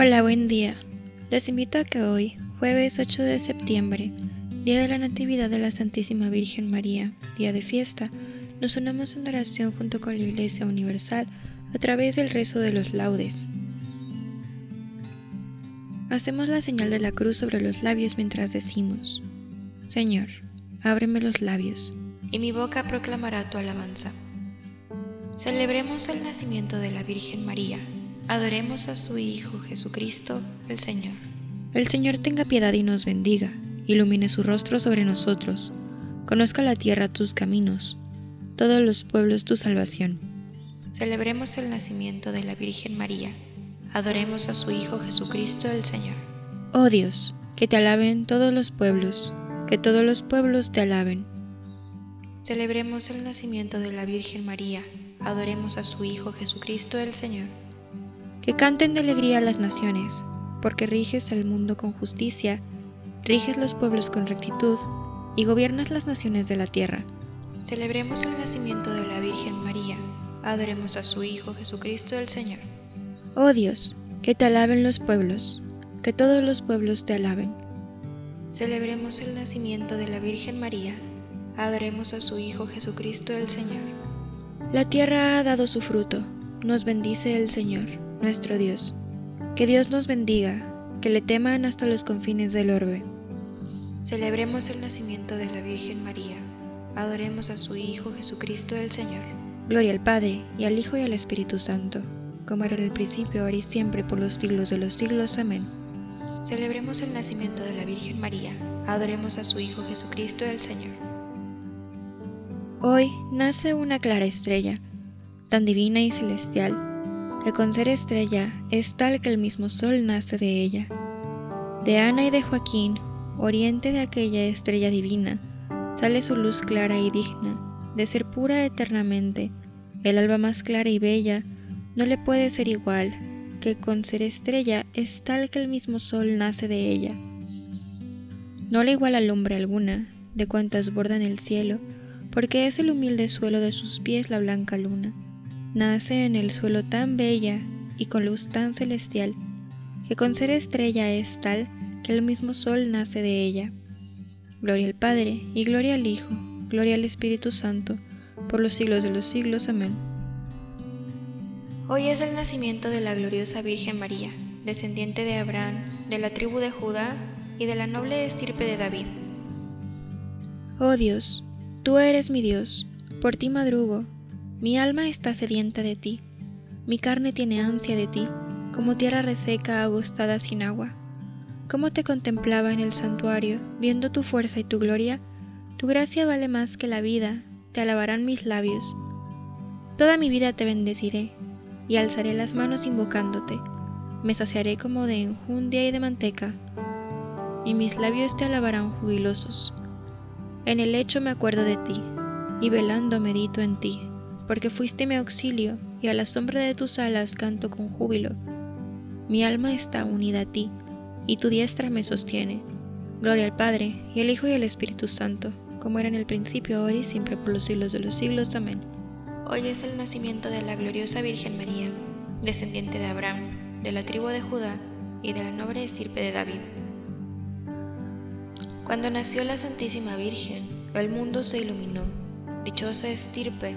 Hola, buen día. Les invito a que hoy, jueves 8 de septiembre, día de la Natividad de la Santísima Virgen María, día de fiesta, nos unamos en oración junto con la Iglesia Universal a través del rezo de los laudes. Hacemos la señal de la cruz sobre los labios mientras decimos, Señor, ábreme los labios, y mi boca proclamará tu alabanza. Celebremos el nacimiento de la Virgen María Adoremos a su Hijo Jesucristo, el Señor. El Señor tenga piedad y nos bendiga, ilumine su rostro sobre nosotros, conozca la tierra tus caminos, todos los pueblos tu salvación. Celebremos el nacimiento de la Virgen María, adoremos a su Hijo Jesucristo el Señor. Oh Dios, que te alaben todos los pueblos, que todos los pueblos te alaben. Celebremos el nacimiento de la Virgen María, adoremos a su Hijo Jesucristo el Señor. Que canten de alegría las naciones, porque riges el mundo con justicia, riges los pueblos con rectitud, y gobiernas las naciones de la tierra. Celebremos el nacimiento de la Virgen María, adoremos a su Hijo Jesucristo el Señor. Oh Dios, que te alaben los pueblos, que todos los pueblos te alaben. Celebremos el nacimiento de la Virgen María, adoremos a su Hijo Jesucristo el Señor. La tierra ha dado su fruto, nos bendice el Señor nuestro Dios. Que Dios nos bendiga, que le teman hasta los confines del orbe. Celebremos el nacimiento de la Virgen María. Adoremos a su Hijo Jesucristo el Señor. Gloria al Padre, y al Hijo y al Espíritu Santo, como era en el principio, ahora y siempre, por los siglos de los siglos. Amén. Celebremos el nacimiento de la Virgen María. Adoremos a su Hijo Jesucristo el Señor. Hoy nace una clara estrella, tan divina y celestial que con ser estrella es tal que el mismo sol nace de ella. De Ana y de Joaquín, oriente de aquella estrella divina, sale su luz clara y digna, de ser pura eternamente. El alba más clara y bella no le puede ser igual, que con ser estrella es tal que el mismo sol nace de ella. No le iguala lumbre alguna, de cuantas bordan el cielo, porque es el humilde suelo de sus pies la blanca luna nace en el suelo tan bella y con luz tan celestial, que con ser estrella es tal que el mismo sol nace de ella. Gloria al Padre, y gloria al Hijo, gloria al Espíritu Santo, por los siglos de los siglos. Amén. Hoy es el nacimiento de la gloriosa Virgen María, descendiente de Abraham, de la tribu de Judá y de la noble estirpe de David. Oh Dios, tú eres mi Dios, por ti madrugo, mi alma está sedienta de ti, mi carne tiene ansia de ti, como tierra reseca agostada sin agua. Como te contemplaba en el santuario, viendo tu fuerza y tu gloria, tu gracia vale más que la vida, te alabarán mis labios. Toda mi vida te bendeciré, y alzaré las manos invocándote, me saciaré como de enjundia y de manteca, y mis labios te alabarán jubilosos. En el lecho me acuerdo de ti, y velando medito en ti porque fuiste mi auxilio, y a la sombra de tus alas canto con júbilo. Mi alma está unida a ti, y tu diestra me sostiene. Gloria al Padre, y al Hijo y al Espíritu Santo, como era en el principio, ahora y siempre, por los siglos de los siglos. Amén. Hoy es el nacimiento de la gloriosa Virgen María, descendiente de Abraham, de la tribu de Judá y de la noble estirpe de David. Cuando nació la Santísima Virgen, el mundo se iluminó. Dichosa estirpe,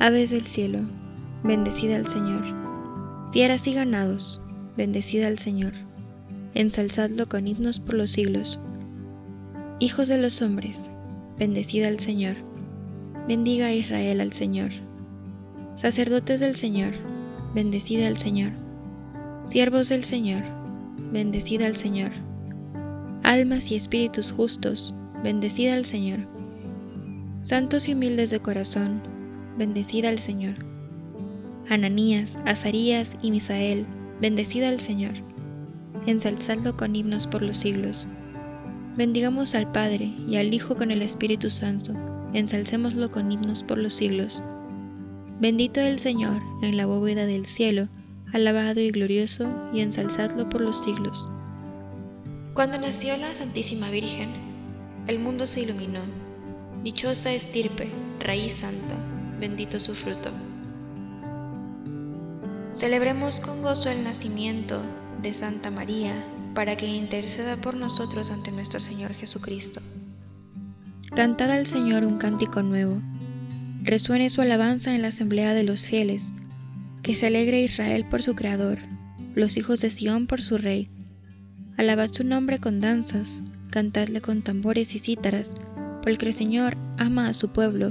Aves del cielo, bendecida al Señor. Fieras y ganados, bendecida al Señor. Ensalzadlo con himnos por los siglos. Hijos de los hombres, bendecida al Señor. Bendiga a Israel al Señor. Sacerdotes del Señor, bendecida al Señor. Siervos del Señor, bendecida al Señor almas y espíritus justos, bendecida al Señor. Santos y humildes de corazón, bendecida al Señor. Ananías, Azarías y Misael, bendecida al Señor. Ensalzadlo con himnos por los siglos. Bendigamos al Padre y al Hijo con el Espíritu Santo, ensalcémoslo con himnos por los siglos. Bendito el Señor en la bóveda del cielo, alabado y glorioso, y ensalzadlo por los siglos. Cuando nació la Santísima Virgen, el mundo se iluminó. Dichosa estirpe, raíz santa, bendito su fruto. Celebremos con gozo el nacimiento de Santa María, para que interceda por nosotros ante nuestro Señor Jesucristo. Cantad al Señor un cántico nuevo, resuene su alabanza en la asamblea de los fieles, que se alegre Israel por su Creador, los hijos de Sión por su Rey Alabad su nombre con danzas, cantadle con tambores y cítaras, porque el Señor ama a su pueblo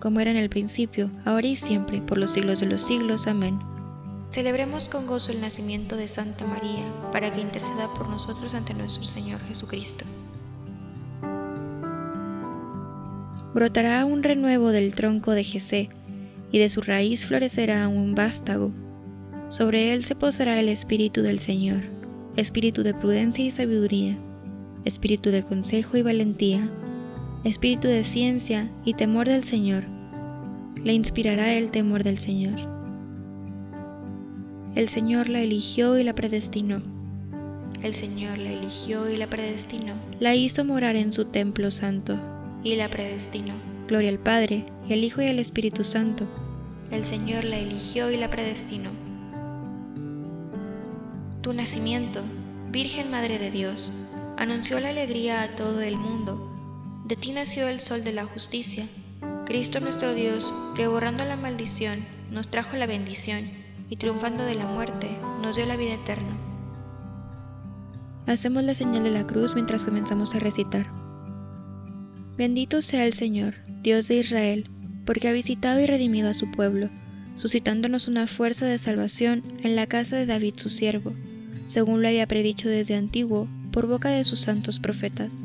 como era en el principio, ahora y siempre, por los siglos de los siglos. Amén. Celebremos con gozo el nacimiento de Santa María, para que interceda por nosotros ante nuestro Señor Jesucristo. Brotará un renuevo del tronco de Jesé, y de su raíz florecerá un vástago. Sobre él se posará el Espíritu del Señor espíritu de prudencia y sabiduría, espíritu de consejo y valentía, espíritu de ciencia y temor del Señor. Le inspirará el temor del Señor. El Señor la eligió y la predestinó. El Señor la eligió y la predestinó. La hizo morar en su templo santo y la predestinó. Gloria al Padre, y al Hijo y al Espíritu Santo. El Señor la eligió y la predestinó tu nacimiento, Virgen Madre de Dios, anunció la alegría a todo el mundo. De ti nació el sol de la justicia, Cristo nuestro Dios, que borrando la maldición, nos trajo la bendición, y triunfando de la muerte, nos dio la vida eterna. Hacemos la señal de la cruz mientras comenzamos a recitar. Bendito sea el Señor, Dios de Israel, porque ha visitado y redimido a su pueblo, suscitándonos una fuerza de salvación en la casa de David su siervo, según lo había predicho desde antiguo por boca de sus santos profetas.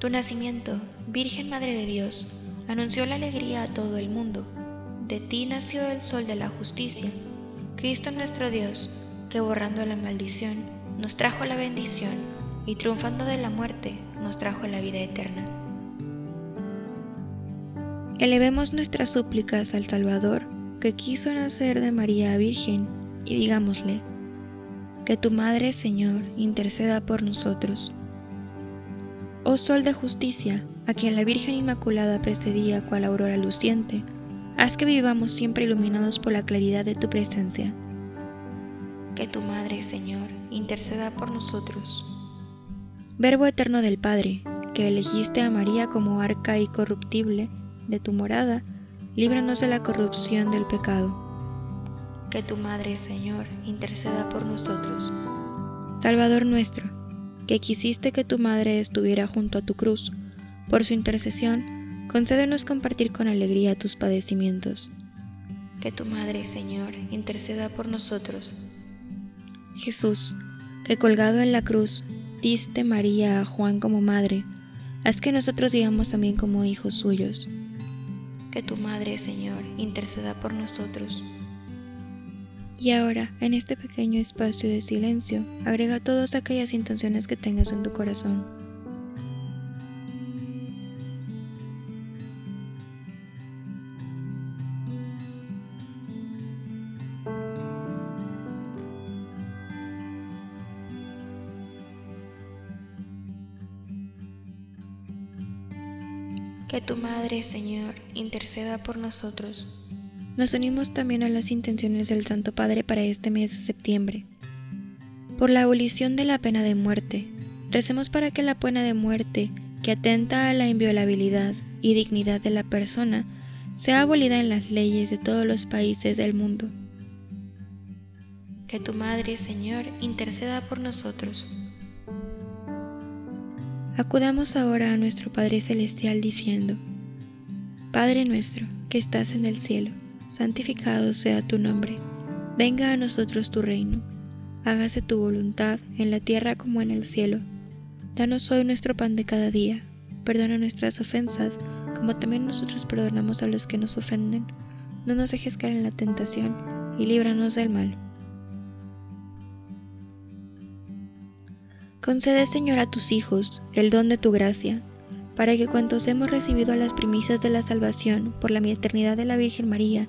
Tu nacimiento, Virgen Madre de Dios, anunció la alegría a todo el mundo. De ti nació el sol de la justicia, Cristo nuestro Dios, que borrando la maldición, nos trajo la bendición, y triunfando de la muerte, nos trajo la vida eterna. Elevemos nuestras súplicas al Salvador, que quiso nacer de María Virgen, y digámosle, que tu Madre, Señor, interceda por nosotros. Oh Sol de justicia, a quien la Virgen Inmaculada precedía cual aurora luciente, haz que vivamos siempre iluminados por la claridad de tu presencia. Que tu Madre, Señor, interceda por nosotros. Verbo eterno del Padre, que elegiste a María como arca incorruptible, de tu morada, líbranos de la corrupción del pecado. Que tu Madre, Señor, interceda por nosotros. Salvador nuestro, que quisiste que tu Madre estuviera junto a tu cruz, por su intercesión, concédenos compartir con alegría tus padecimientos. Que tu Madre, Señor, interceda por nosotros. Jesús, que colgado en la cruz, diste María a Juan como madre, haz que nosotros digamos también como hijos suyos que tu Madre, Señor, interceda por nosotros. Y ahora, en este pequeño espacio de silencio, agrega todas aquellas intenciones que tengas en tu corazón. Que tu Madre, Señor, interceda por nosotros. Nos unimos también a las intenciones del Santo Padre para este mes de septiembre. Por la abolición de la pena de muerte, recemos para que la pena de muerte, que atenta a la inviolabilidad y dignidad de la persona, sea abolida en las leyes de todos los países del mundo. Que tu Madre, Señor, interceda por nosotros. Acudamos ahora a nuestro Padre Celestial diciendo, Padre nuestro, que estás en el cielo, santificado sea tu nombre, venga a nosotros tu reino, hágase tu voluntad en la tierra como en el cielo. Danos hoy nuestro pan de cada día, perdona nuestras ofensas, como también nosotros perdonamos a los que nos ofenden. No nos dejes caer en la tentación, y líbranos del mal. Concede, Señor, a tus hijos el don de tu gracia, para que cuantos hemos recibido las primicias de la salvación por la eternidad de la Virgen María,